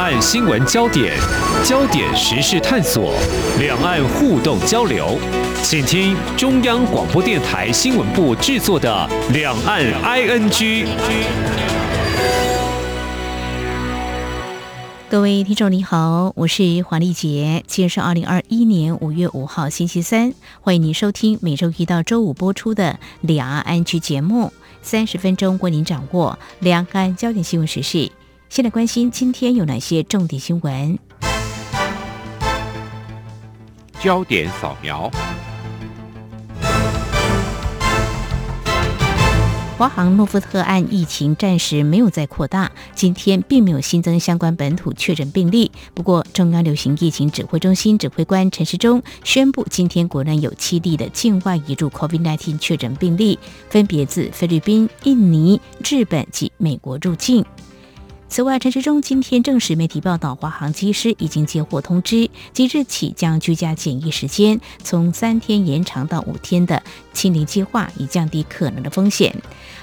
岸新闻焦点、焦点时事探索、两岸互动交流，请听中央广播电台新闻部制作的《两岸 ING》。各位听众你好，我是黄丽杰，今天是二零二一年五月五号星期三，欢迎您收听每周一到周五播出的《两岸 ING》节目，三十分钟为您掌握两岸焦点新闻时事。先来关心今天有哪些重点新闻？焦点扫描。华航诺富特案疫情暂时没有再扩大，今天并没有新增相关本土确诊病例。不过，中央流行疫情指挥中心指挥官陈时中宣布，今天国内有七例的境外移入 COVID-19 确诊病例，分别自菲律宾、印尼、日本及美国入境。此外，陈时中今天证实媒体报道，华航机师已经接获通知，即日起将居家检疫时间从三天延长到五天的清零计划，以降低可能的风险。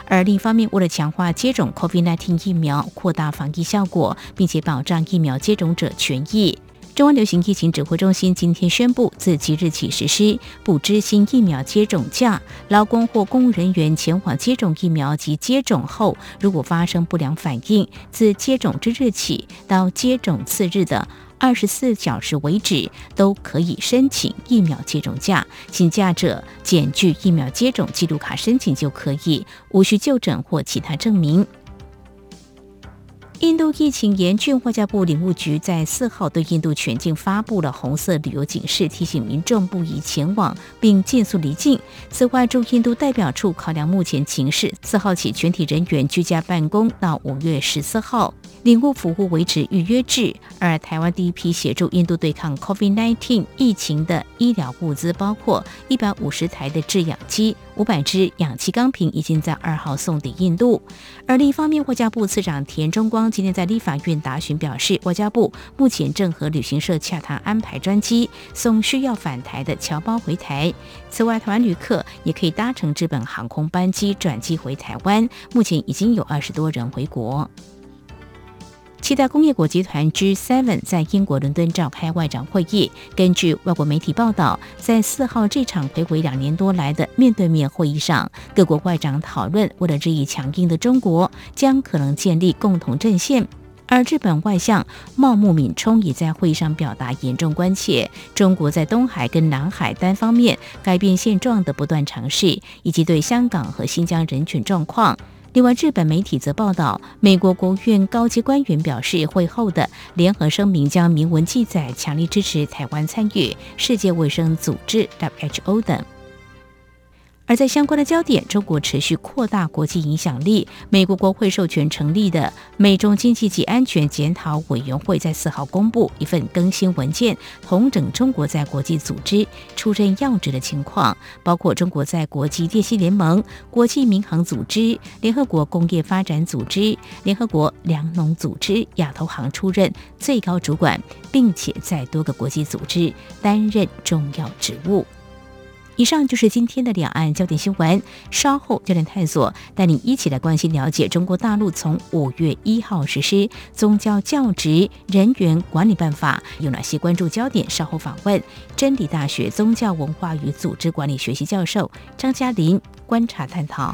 而另一方面，为了强化接种 COVID-19 疫苗，扩大防疫效果，并且保障疫苗接种者权益。中央流行疫情指挥中心今天宣布，自即日起实施不知心疫苗接种假。劳工或公务人员前往接种疫苗及接种后，如果发生不良反应，自接种之日起到接种次日的二十四小时为止，都可以申请疫苗接种假。请假者检具疫苗接种记录卡申请就可以，无需就诊或其他证明。印度疫情严峻，外交部领务局在四号对印度全境发布了红色旅游警示，提醒民众不宜前往并尽速离境。此外，驻印度代表处考量目前情势，四号起全体人员居家办公到五月十四号，领务服务维持预约制。而台湾第一批协助印度对抗 COVID-19 疫情的医疗物资，包括一百五十台的制氧机、五百支氧气钢瓶，已经在二号送抵印度。而另一方面，外交部次长田中光。今天在立法院答询表示，外交部目前正和旅行社洽谈安排专机送需要返台的侨胞回台。此外，台湾旅客也可以搭乘日本航空班机转机回台湾。目前已经有二十多人回国。七大工业国集团 G7 在英国伦敦召开外长会议。根据外国媒体报道，在四号这场回回两年多来的面对面会议上，各国外长讨论，为了日益强硬的中国，将可能建立共同阵线。而日本外相茂木敏充也在会议上表达严重关切，中国在东海跟南海单方面改变现状的不断尝试，以及对香港和新疆人权状况。另外，日本媒体则报道，美国国务院高级官员表示，会后的联合声明将明文记载强力支持台湾参与世界卫生组织 （WHO） 等。而在相关的焦点，中国持续扩大国际影响力。美国国会授权成立的美中经济及安全检讨委员会在四号公布一份更新文件，统整中国在国际组织出任要职的情况，包括中国在国际电信联盟、国际民航组织、联合国工业发展组织、联合国粮农组织、亚投行出任最高主管，并且在多个国际组织担任重要职务。以上就是今天的两岸焦点新闻。稍后焦点探索，带你一起来关心了解中国大陆从五月一号实施《宗教教职人员管理办法》有哪些关注焦点？稍后访问真理大学宗教文化与组织管理学系教授张嘉林观察探讨。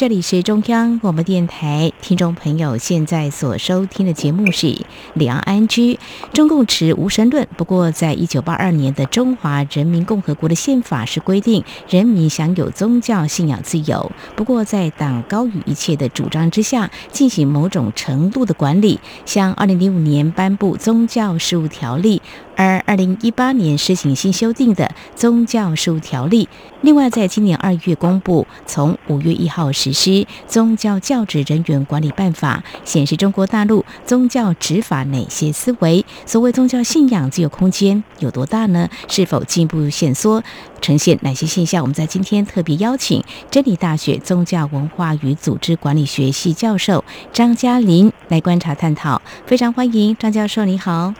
这里是中央广播电台，听众朋友现在所收听的节目是《梁安居》。中共持无神论，不过在一九八二年的中华人民共和国的宪法是规定人民享有宗教信仰自由，不过在党高于一切的主张之下，进行某种程度的管理。像二零零五年颁布宗教事务条例。而二零一八年施行新修订的宗教事务条例，另外在今年二月公布，从五月一号实施《宗教教职人员管理办法》，显示中国大陆宗教执法哪些思维？所谓宗教信仰自由空间有多大呢？是否进一步限缩？呈现哪些现象？我们在今天特别邀请真理大学宗教文化与组织管理学系教授张嘉林来观察探讨，非常欢迎张教授，你好。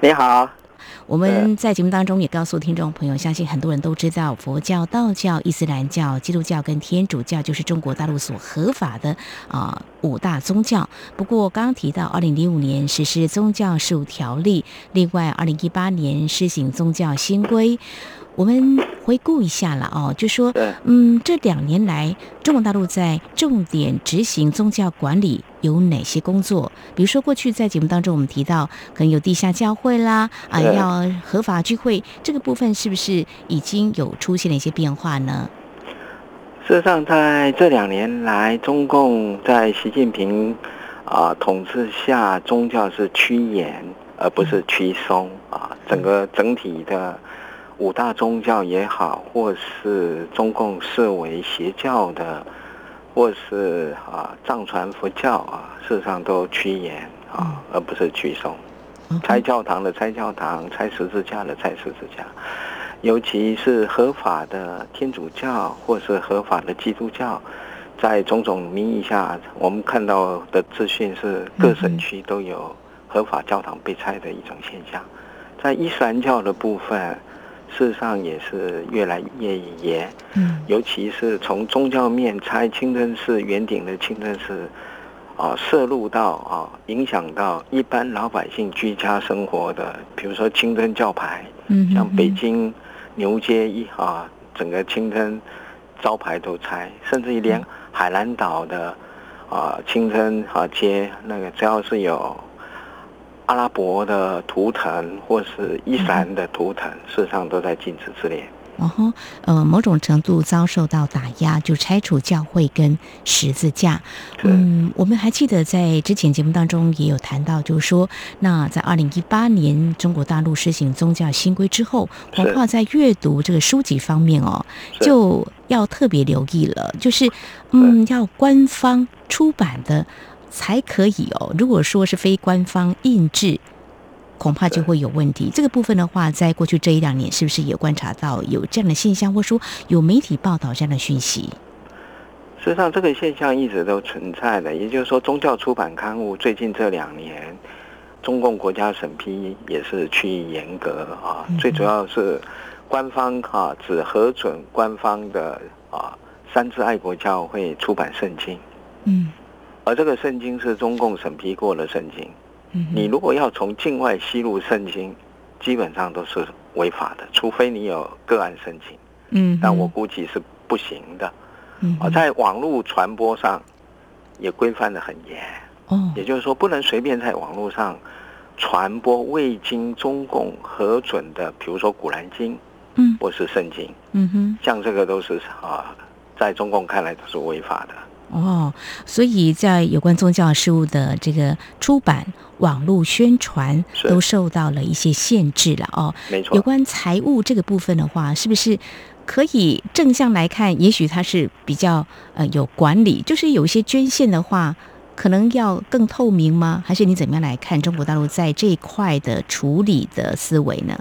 你好，我们在节目当中也告诉听众朋友，相信很多人都知道，佛教、道教、伊斯兰教、基督教跟天主教就是中国大陆所合法的啊五大宗教。不过刚刚提到，二零零五年实施宗教事务条例，另外二零一八年施行宗教新规。我们回顾一下了哦，就说，嗯，这两年来，中国大陆在重点执行宗教管理有哪些工作？比如说，过去在节目当中我们提到，可能有地下教会啦，啊，要合法聚会，这个部分是不是已经有出现了一些变化呢？事实上，在这两年来，中共在习近平啊统治下，宗教是趋严而不是趋松啊，整个整体的。五大宗教也好，或是中共视为邪教的，或是啊藏传佛教啊，事实上都趋严啊，而不是趋松。拆教堂的拆教堂，拆十字架的拆十字架，尤其是合法的天主教或是合法的基督教，在种种名义下，我们看到的资讯是各省区都有合法教堂被拆的一种现象。在伊斯兰教的部分。事实上也是越来越严，嗯，尤其是从宗教面拆清真寺圆顶的清真寺，啊，涉入到啊，影响到一般老百姓居家生活的，比如说清真教牌，嗯，像北京牛街一啊，整个清真招牌都拆，甚至于连海南岛的啊清真啊街那个只要是有。阿拉伯的图腾或是伊斯兰的图腾，事实上都在禁止之列。然后，呃，某种程度遭受到打压，就拆除教会跟十字架。嗯，我们还记得在之前节目当中也有谈到，就是说，那在二零一八年中国大陆实行宗教新规之后，恐怕在阅读这个书籍方面哦，就要特别留意了，就是嗯，要官方出版的。才可以哦。如果说是非官方印制，恐怕就会有问题。这个部分的话，在过去这一两年，是不是也观察到有这样的现象，或说有媒体报道这样的讯息？事实际上，这个现象一直都存在的。也就是说，宗教出版刊物最近这两年，中共国家审批也是趋于严格啊。最主要是官方哈只核准官方的啊三自爱国教会出版圣经。嗯。而这个圣经是中共审批过的圣经，你如果要从境外吸入圣经，基本上都是违法的，除非你有个案申请。嗯，但我估计是不行的。嗯，啊，在网络传播上也规范的很严。哦，也就是说，不能随便在网络上传播未经中共核准的，比如说《古兰经》，嗯，或是圣经。嗯哼，像这个都是啊，在中共看来都是违法的。哦，所以在有关宗教事务的这个出版、网络宣传都受到了一些限制了哦。没错。有关财务这个部分的话，是不是可以正向来看？也许它是比较呃有管理，就是有一些捐献的话，可能要更透明吗？还是你怎么样来看中国大陆在这一块的处理的思维呢？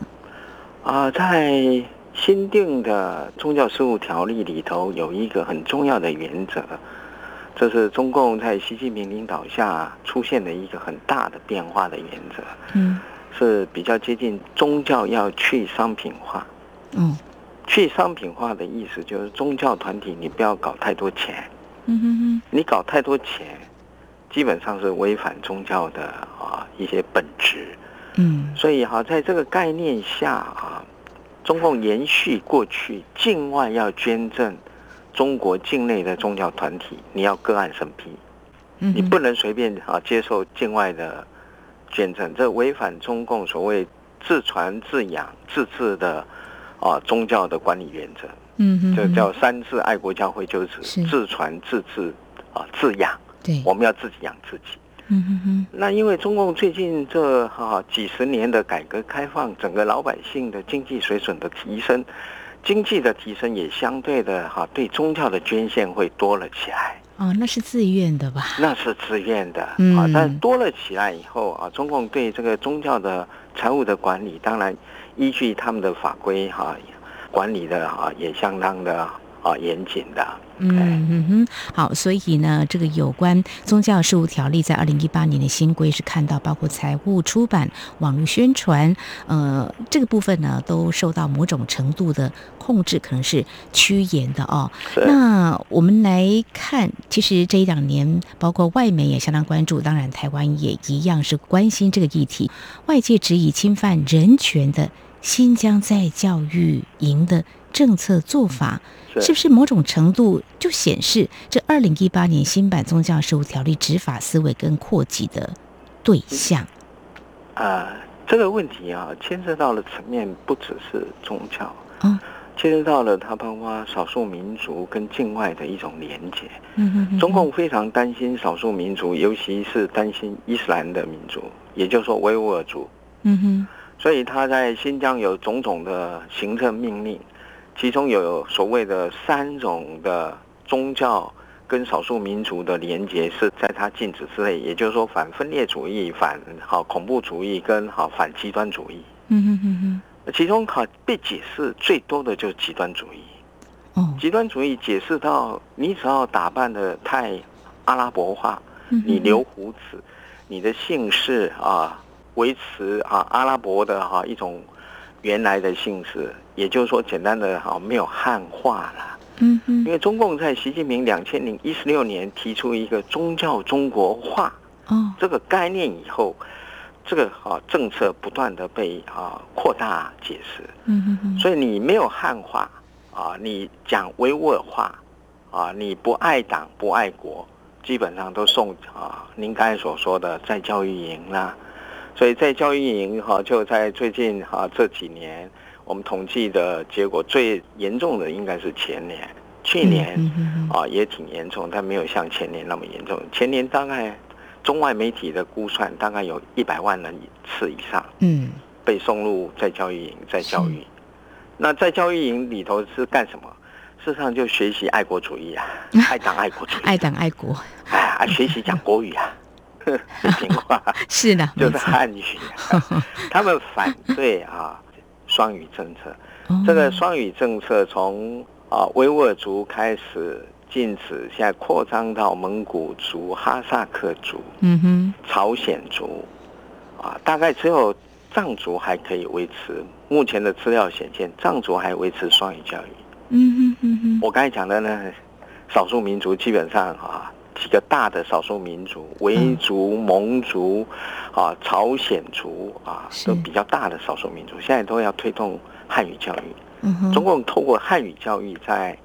啊，在新定的宗教事务条例里头，有一个很重要的原则。这是中共在习近平领导下出现的一个很大的变化的原则，嗯，是比较接近宗教要去商品化，嗯，去商品化的意思就是宗教团体你不要搞太多钱，嗯哼哼，你搞太多钱，基本上是违反宗教的啊一些本质，嗯，所以哈在这个概念下啊，中共延续过去境外要捐赠。中国境内的宗教团体，你要个案审批，你不能随便啊接受境外的捐赠，这违反中共所谓自传自养自治的啊宗教的管理原则。嗯哼，这叫三自爱国教会，就是自传自治啊自养。对，我们要自己养自己。嗯哼哼，那因为中共最近这哈、几十年的改革开放，整个老百姓的经济水准的提升，经济的提升也相对的哈、对宗教的捐献会多了起来。哦，那是自愿的吧？那是自愿的啊嗯，但多了起来以后啊，中共对这个宗教的财务的管理，当然依据他们的法规哈、管理的啊也相当的啊严谨的。嗯嗯哼，好，所以呢，这个有关宗教事务条例在二零一八年的新规是看到，包括财务、出版、网络宣传，呃，这个部分呢都受到某种程度的控制，可能是趋严的哦。那我们来看，其实这一两年，包括外媒也相当关注，当然台湾也一样是关心这个议题。外界质疑侵犯人权的新疆在教育营的政策做法，是不是某种程度就显示这二零一八年新版宗教事务条例执法思维跟扩及的对象？啊、这个问题啊，牵涉到的层面不只是宗教，哦，牵涉到了它包括少数民族跟境外的一种连结。嗯哼哼中共非常担心少数民族，尤其是担心伊斯兰的民族，也就是说维吾尔族。嗯哼，所以他在新疆有种种的行政命令，其中有所谓的三种的宗教跟少数民族的连结是在他禁止之内，也就是说反分裂主义、反好恐怖主义跟好反极端主义。嗯哼哼哼，其中好被解释最多的就是极端主义。哦，极端主义解释到，你只要打扮的太阿拉伯化，你留胡子，你的姓氏啊维持啊阿拉伯的哈、一种原来的姓氏，也就是说简单的哈、没有汉化了。嗯哼因为中共在习近平两千零一十六年提出一个宗教中国化哦，这个概念以后，这个啊政策不断的被啊扩大解释。嗯哼哼，所以你没有汉化啊，你讲维吾尔话啊，你不爱党不爱国，基本上都送啊，您刚才所说的在教育营啦。所以在教育营哈、就在最近哈、这几年，我们统计的结果最严重的应该是前年，去年啊也挺严重，但没有像前年那么严重。前年大概中外媒体的估算，大概有一百万人次以上。嗯被送入在教育营，在教育。那在教育营里头是干什么？事实上就学习爱国主义啊，爱党爱国主义，爱党爱国哎啊，学习讲国语啊，是平话，是的，就是汉语、啊。他们反对啊双语政策，哦这个双语政策从啊维吾尔族开始禁止，现在扩张到蒙古族、哈萨克族、嗯哼，朝鲜族，啊，大概只有藏族还可以维持。目前的资料显现，藏族还维持双语教育。嗯哼嗯哼，我刚才讲的呢，少数民族基本上啊，几个大的少数民族，维族、蒙族，啊，朝鲜族啊，都比较大的少数民族，现在都要推动汉语教育。嗯哼，中共透过汉语教育，在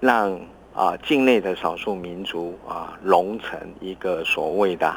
让啊境内的少数民族啊融成一个所谓的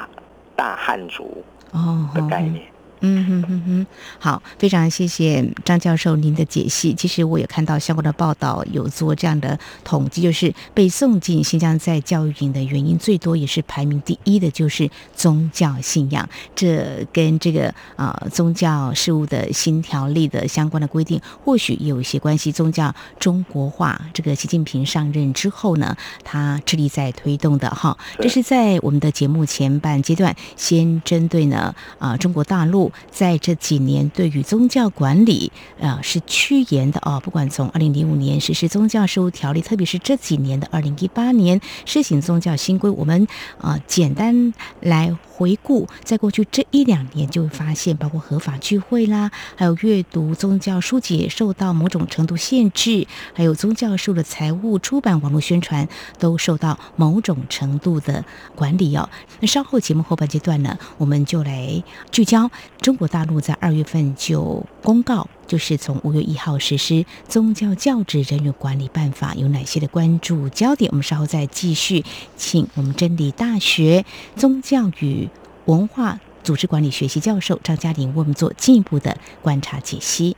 大汉族哦的概念。嗯哼哼哼，好，非常谢谢张教授您的解析。其实我也看到相关的报道，有做这样的统计，就是被送进新疆在教育营的原因最多，也是排名第一的，就是宗教信仰。这跟这个呃宗教事务的新条例的相关的规定，或许有一些关系。宗教中国化，这个习近平上任之后呢，他致力在推动的哈。这是在我们的节目前半阶段，先针对呢啊、中国大陆在这几年对于宗教管理啊、是趋严的哦，不管从二零零五年实施宗教事务条例，特别是这几年的二零一八年施行宗教新规，我们啊、简单来回顾，在过去这一两年就会发现，包括合法聚会啦，还有阅读宗教书籍受到某种程度限制，还有宗教书的财务、出版、网络宣传都受到某种程度的管理哦。那稍后节目后半阶段呢，我们就来聚焦中国大陆在二月份就公告。就是从五月一号实施《宗教教职人员管理办法》，有哪些的关注焦点？我们稍后再继续，请我们真理大学宗教与文化组织管理学系教授张嘉玲为我们做进一步的观察解析。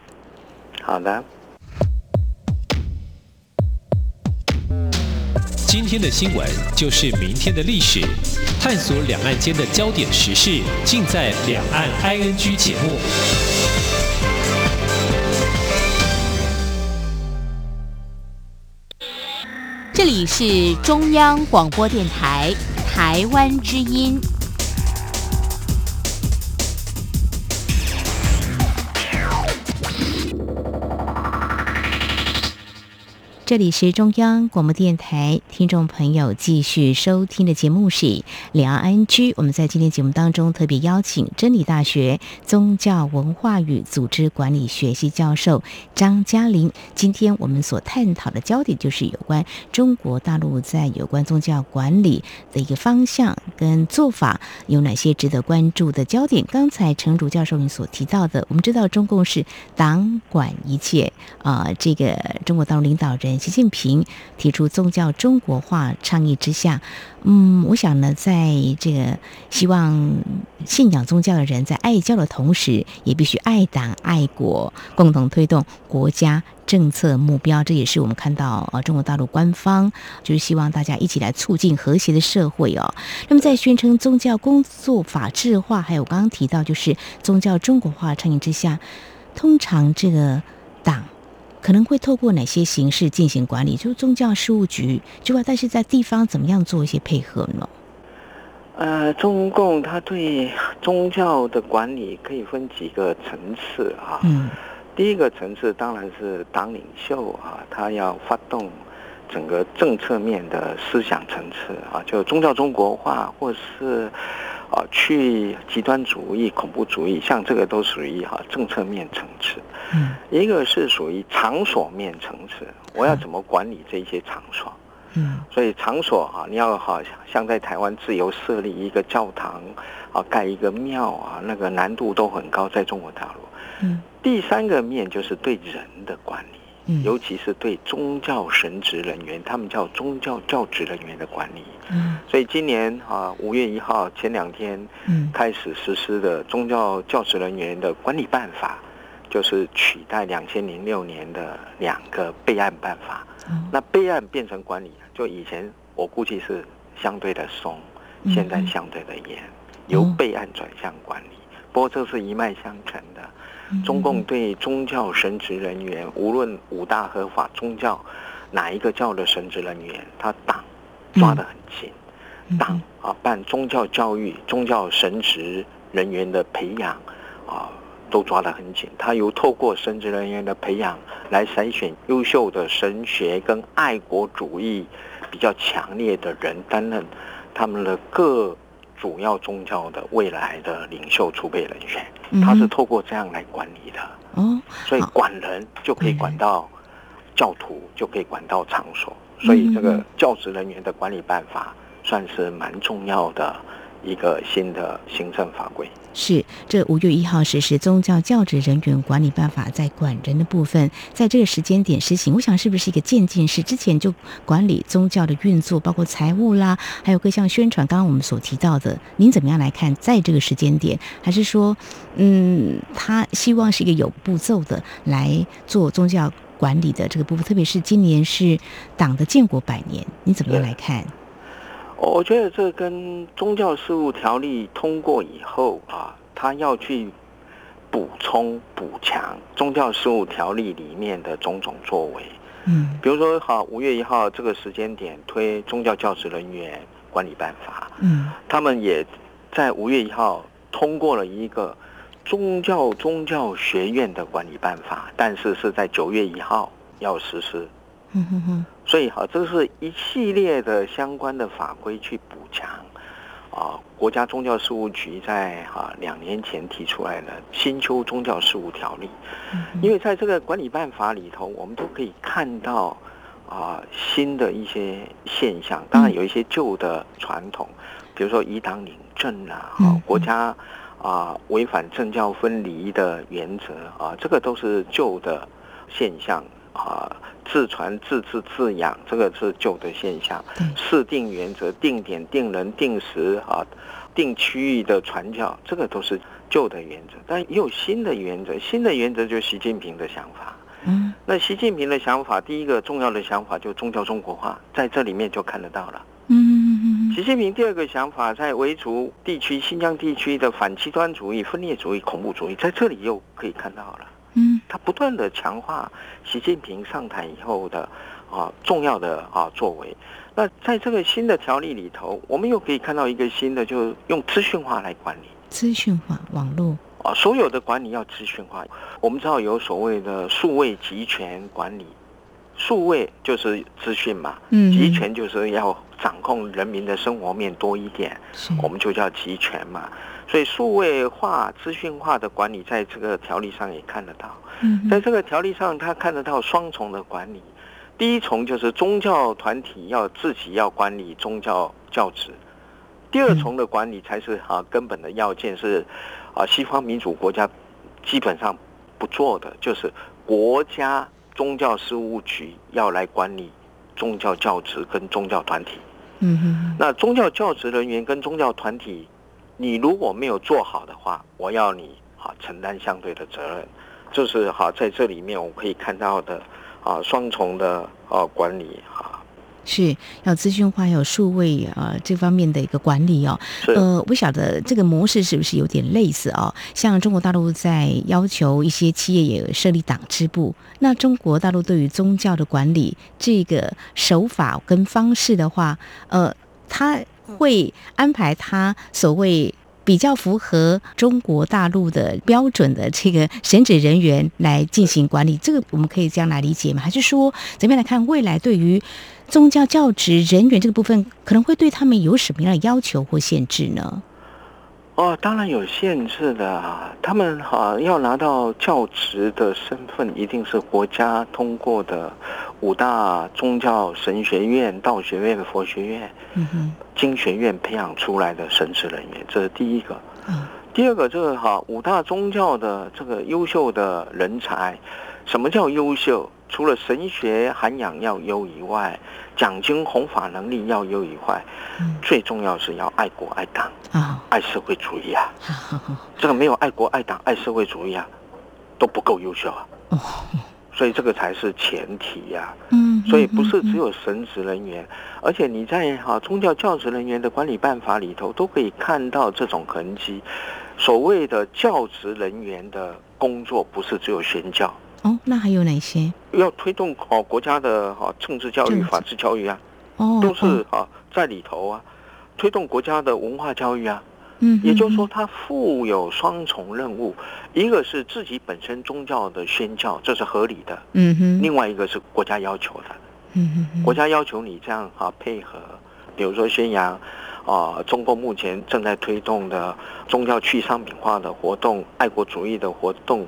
好的，今天的新闻就是明天的历史，探索两岸间的焦点时事，尽在《两岸 ING》节目。这里是中央广播电台台湾之音。这里是中央广播电台，听众朋友继续收听的节目是《两岸居》。我们在今天节目当中特别邀请真理大学宗教文化与组织管理学系教授张嘉玲。今天我们所探讨的焦点就是有关中国大陆在有关宗教管理的一个方向跟做法有哪些值得关注的焦点。刚才陈竹教授您所提到的，我们知道中共是党管一切啊，这个中国大陆领导人。习近平提出宗教中国化倡议之下，嗯，我想呢，在这个希望信仰宗教的人在爱教的同时，也必须爱党爱国，共同推动国家政策目标。这也是我们看到呃中国大陆官方就是希望大家一起来促进和谐的社会哦。那么在宣称宗教工作法治化，还有刚刚提到就是宗教中国化倡议之下，通常这个党。可能会透过哪些形式进行管理？就是宗教事务局之外，但是在地方怎么样做一些配合呢？呃，中共他对宗教的管理可以分几个层次啊。嗯。第一个层次当然是党领袖啊，他要发动整个政策面的思想层次啊，就宗教中国化，或是。啊，去极端主义、恐怖主义，像这个都属于哈政策面层次。嗯，一个是属于场所面层次，我要怎么管理这些场所？嗯，所以场所啊，你要好像在台湾自由设立一个教堂啊，盖一个庙啊，那个难度都很高，在中国大陆。嗯，第三个面就是对人的管理。尤其是对宗教神职人员，他们叫宗教教职人员的管理。嗯，所以今年啊，五月一号前两天，嗯，开始实施的宗教教职人员的管理办法，就是取代两千零六年的两个备案办法。那备案变成管理，就以前我估计是相对的松，现在相对的严，由备案转向管理。不过这是一脉相承的。中共对宗教神职人员，无论五大合法宗教哪一个教的神职人员，他党抓得很紧，党啊办宗教教育、宗教神职人员的培养啊都抓得很紧。他有透过神职人员的培养来筛选优秀的神学跟爱国主义比较强烈的人担任他们的各。主要宗教的未来的领袖储备人员，他是透过这样来管理的。哦，所以管人就可以管到教徒，就可以管到场所，所以这个教职人员的管理办法算是蛮重要的。一个新的行政法规是这五月一号实施宗教教职人员管理办法，在管人的部分，在这个时间点实行，我想是不是一个渐进式？之前就管理宗教的运作，包括财务啦，还有各项宣传。刚刚我们所提到的，您怎么样来看？在这个时间点，还是说，嗯，他希望是一个有步骤的来做宗教管理的这个部分，特别是今年是党的建国百年，你怎么样来看？我觉得这跟宗教事务条例通过以后啊，他要去补充补强宗教事务条例里面的种种作为。嗯，比如说，好，五月一号这个时间点推宗教教职人员管理办法。嗯，他们也在五月一号通过了一个宗教宗教学院的管理办法，但是是在九月一号要实施。嗯哼哼，所以哈，这是一系列的相关的法规去补强啊。国家宗教事务局在哈两年前提出来的新修宗教事务条例，因为在这个管理办法里头，我们都可以看到啊新的一些现象。当然有一些旧的传统，比如说以党领政啊，哈国家啊违反政教分离的原则啊，这个都是旧的现象啊。自传、自治、自养，这个是旧的现象。设定原则、定点、定人、定时啊，定区域的传教，这个都是旧的原则。但也有新的原则，新的原则就是习近平的想法。嗯，那习近平的想法，第一个重要的想法就宗教中国化，在这里面就看得到了。嗯。习习近平第二个想法在维族地区、新疆地区的反极端主义、分裂主义、恐怖主义，在这里又可以看到了。嗯他不断的强化习近平上台以后的啊重要的啊作为。那在这个新的条例里头，我们又可以看到一个新的，就是用资讯化来管理资讯化网络，啊，所有的管理要资讯化。我们知道有所谓的数位集权管理，数位就是资讯嘛，嗯集权就是要掌控人民的生活面多一点，我们就叫集权嘛。所以数位化、资讯化的管理，在这个条例上也看得到。嗯在这个条例上，他看得到双重的管理。第一重就是宗教团体要自己要管理宗教教职，第二重的管理才是啊根本的要件是啊西方民主国家基本上不做的，就是国家宗教事务局要来管理宗教教职跟宗教团体。嗯哼那宗教教职人员跟宗教团体，你如果没有做好的话，我要你啊承担相对的责任。就是哈在这里面我可以看到的啊双重的啊管理啊是要资讯化，要有数位啊、呃这方面的一个管理哦。是呃，不晓得这个模式是不是有点类似哦？像中国大陆在要求一些企业也设立党支部，那中国大陆对于宗教的管理这个手法跟方式的话，呃，他会安排他所谓。比较符合中国大陆的标准的这个神职人员来进行管理，这个我们可以这样来理解吗？还是说怎么样来看未来对于宗教教职人员这个部分，可能会对他们有什么样的要求或限制呢？哦，当然有限制的啊。他们哈、要拿到教职的身份，一定是国家通过的五大宗教神学院、道学院、佛学院、嗯哼，经学院培养出来的神职人员，这是第一个。嗯，第二个，这个哈五大宗教的这个优秀的人才，什么叫优秀？除了神学涵养要优以外，讲经弘法能力要优以外，嗯最重要是要爱国爱党、啊，爱社会主义啊！这个没有爱国爱党、爱社会主义啊，都不够优秀啊！哦，所以这个才是前提呀、嗯，所以不是只有有神职人员，而且你在哈宗教教职人员的管理办法里头都可以看到这种痕迹。所谓的教职人员的工作，不是只有宣教，哦，那还有哪些？要推动好国家的哈政治教育、法治教育啊，哦，都是在里头啊。推动国家的文化教育啊，嗯，也就是说，嗯，它负有双重任务，一个是自己本身宗教的宣教，这是合理的；嗯哼，另外一个是国家要求的。嗯哼哼，国家要求你这样啊配合，比如说宣扬啊中国目前正在推动的宗教去商品化的活动、爱国主义的活动、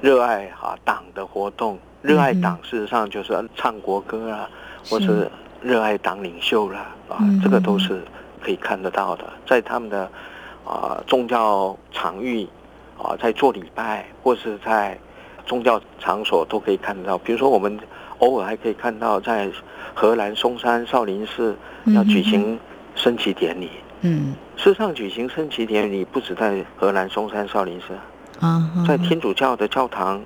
热爱啊党的活动。热爱党事实上就是唱国歌啊，或是热爱党领袖啦啊嗯，这个都是可以看得到的，在他们的啊宗教场域啊，在做礼拜或是在宗教场所都可以看得到。比如说，我们偶尔还可以看到在荷兰嵩山少林寺要举行升旗典礼。嗯事实上，举行升旗典礼不止在荷兰嵩山少林寺，啊，在天主教的教堂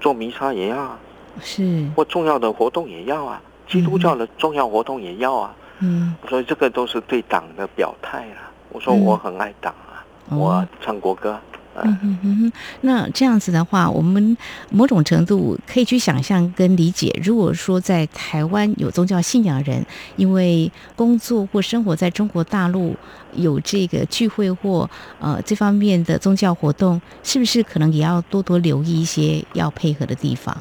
做弥撒也要啊，是或重要的活动也要啊，基督教的重要活动也要啊。嗯所以这个都是对党的表态啦。我说嗯我很爱党啊，哦我唱国歌。呃嗯哼哼哼，那这样子的话，我们某种程度可以去想象跟理解，如果说在台湾有宗教信仰人，因为工作或生活在中国大陆有这个聚会或呃这方面的宗教活动，是不是可能也要多多留意一些要配合的地方？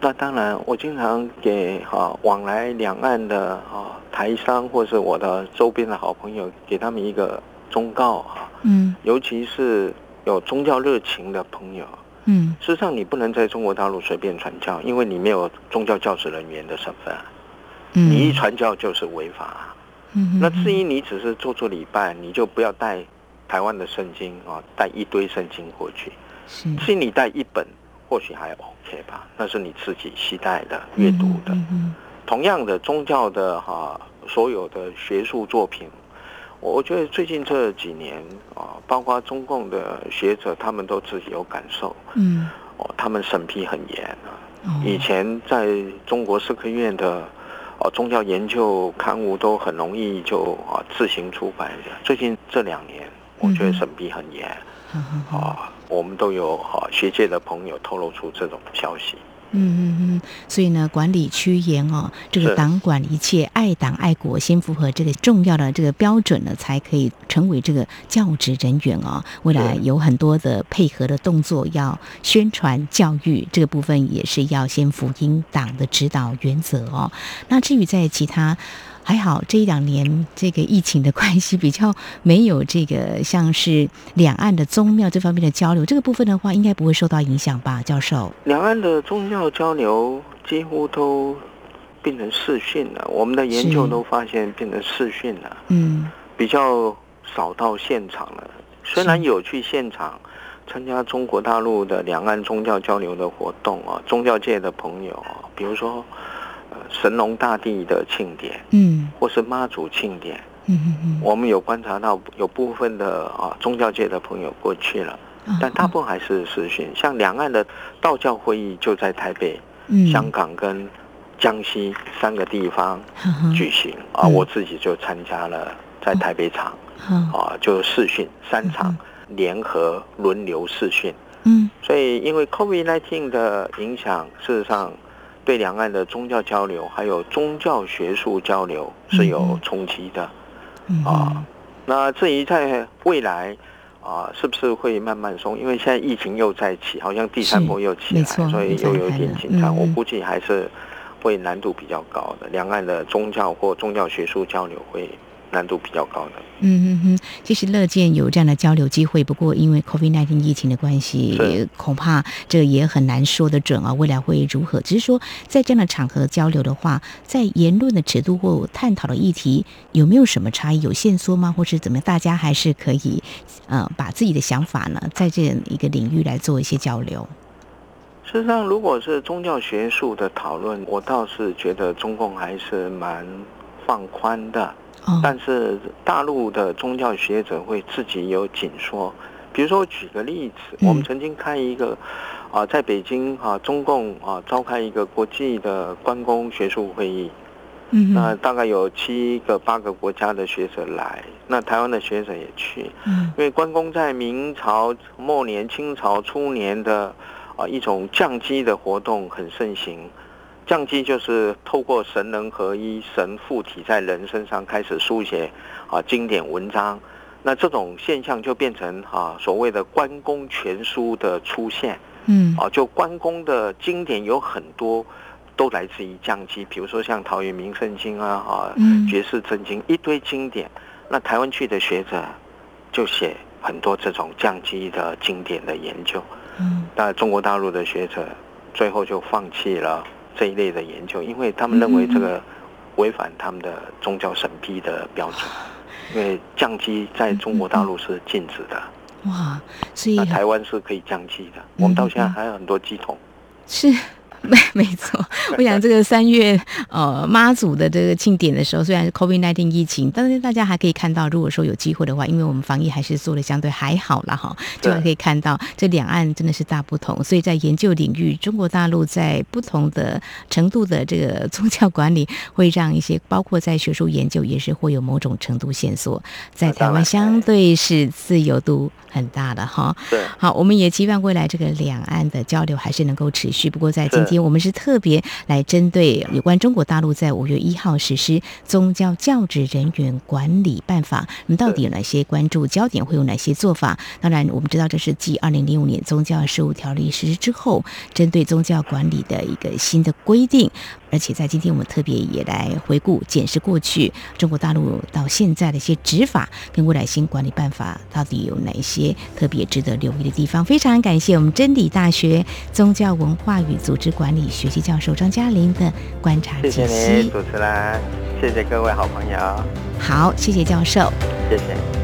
那当然，我经常给哈、往来两岸的啊、台商或是我的周边的好朋友，给他们一个忠告哈、嗯。尤其是有宗教热情的朋友。嗯事实上，你不能在中国大陆随便传教，因为你没有宗教教职人员的身份你一传教就是违法那至于你只是做做礼拜，你就不要带台湾的圣经啊，带一堆圣经过去。是至于你带一本，或许还 OK 吧，那是你自己期待的阅读的。同样的，宗教的哈、所有的学术作品，我我觉得最近这几年啊，包括中共的学者，他们都自己有感受嗯哦，他们审批很严啊。嗯，以前在中国社科院的哦宗教研究刊物都很容易就啊自行出版。最近这两年，我觉得审批很严啊，我们都有啊学界的朋友透露出这种消息。嗯嗯嗯，所以呢，管理趋严哦，这个党管一切，爱党爱国，先符合这个重要的这个标准呢，才可以成为这个教职人员哦。未来有很多的配合的动作，要宣传教育这个部分，也是要先符应党的指导原则哦。那至于在其他。还好，这一两年这个疫情的关系，比较没有这个像是两岸的宗庙这方面的交流，这个部分的话，应该不会受到影响吧，教授？两岸的宗教交流几乎都变成视讯了，我们的研究都发现变成视讯了，嗯，比较少到现场了。虽然有去现场参加中国大陆的两岸宗教交流的活动啊，宗教界的朋友，比如说。神农大帝的庆典，嗯，或是妈祖庆典，嗯嗯嗯，我们有观察到有部分的啊宗教界的朋友过去了，但大部分还是实训。像两岸的道教会议就在台北、香港跟江西三个地方举行啊，我自己就参加了在台北场，啊，就试训三场联合轮流试训，嗯，所以因为 COVID-19 的影响，事实上。对两岸的宗教交流，还有宗教学术交流是有冲击的，啊，那至于在未来啊，是不是会慢慢松？因为现在疫情又再起，好像第三波又起来，所以又有点紧张。我估计还是会难度比较高的，两岸的宗教或宗教学术交流会。难度比较高的，嗯嗯嗯，其实乐见有这样的交流机会，不过因为 COVID-19 疫情的关系，恐怕这个也很难说得准啊，未来会如何？只是说在这样的场合交流的话，在言论的尺度或探讨的议题有没有什么差异？有线索吗？或是怎么样？大家还是可以呃把自己的想法呢，在这一个领域来做一些交流。事实上，如果是宗教学术的讨论，我倒是觉得中共还是蛮放宽的。但是大陆的宗教学者会自己有紧缩，比如说举个例子，我们曾经开一个啊，在北京啊，中共啊召开一个国际的关公学术会议，嗯，那大概有七个八个国家的学者来，那台湾的学者也去，嗯，因为关公在明朝末年、清朝初年的啊一种降机的活动很盛行。降机就是透过神人合一、神附体在人身上开始书写啊经典文章，那这种现象就变成啊所谓的关公全书的出现。嗯，啊，就关公的经典有很多都来自于降机，比如说像桃园明圣经啊啊，嗯绝世真经一堆经典。那台湾去的学者就写很多这种降机的经典的研究。嗯，但中国大陆的学者最后就放弃了。这一类的研究，因为他们认为这个违反他们的宗教审批的标准，因为降机在中国大陆是禁止的。哇，所以台湾是可以降机的。我们到现在还有很多机桶。是。没 没错，我想这个三月呃妈祖的这个庆典的时候，虽然是 COVID-19 疫情，但是大家还可以看到，如果说有机会的话，因为我们防疫还是做的相对还好了哈，就可以看到这两岸真的是大不同。所以在研究领域，中国大陆在不同的程度的这个宗教管理，会让一些包括在学术研究也是会有某种程度线索。在台湾相对是自由度很大的哈。对，好，我们也期望未来这个两岸的交流还是能够持续。不过在今天。我们是特别来针对有关中国大陆在五月一号实施宗教教职人员管理办法，那么到底有哪些关注焦点，会有哪些做法？当然，我们知道这是继二零零五年宗教事务条例实施之后，针对宗教管理的一个新的规定。而且在今天，我们特别也来回顾检视过去中国大陆到现在的一些执法跟未来新管理办法，到底有哪一些特别值得留意的地方？非常感谢我们真理大学宗教文化与组织管理学系教授张嘉玲的观察解析。谢谢主持人，谢谢各位好朋友。好，谢谢教授，谢谢。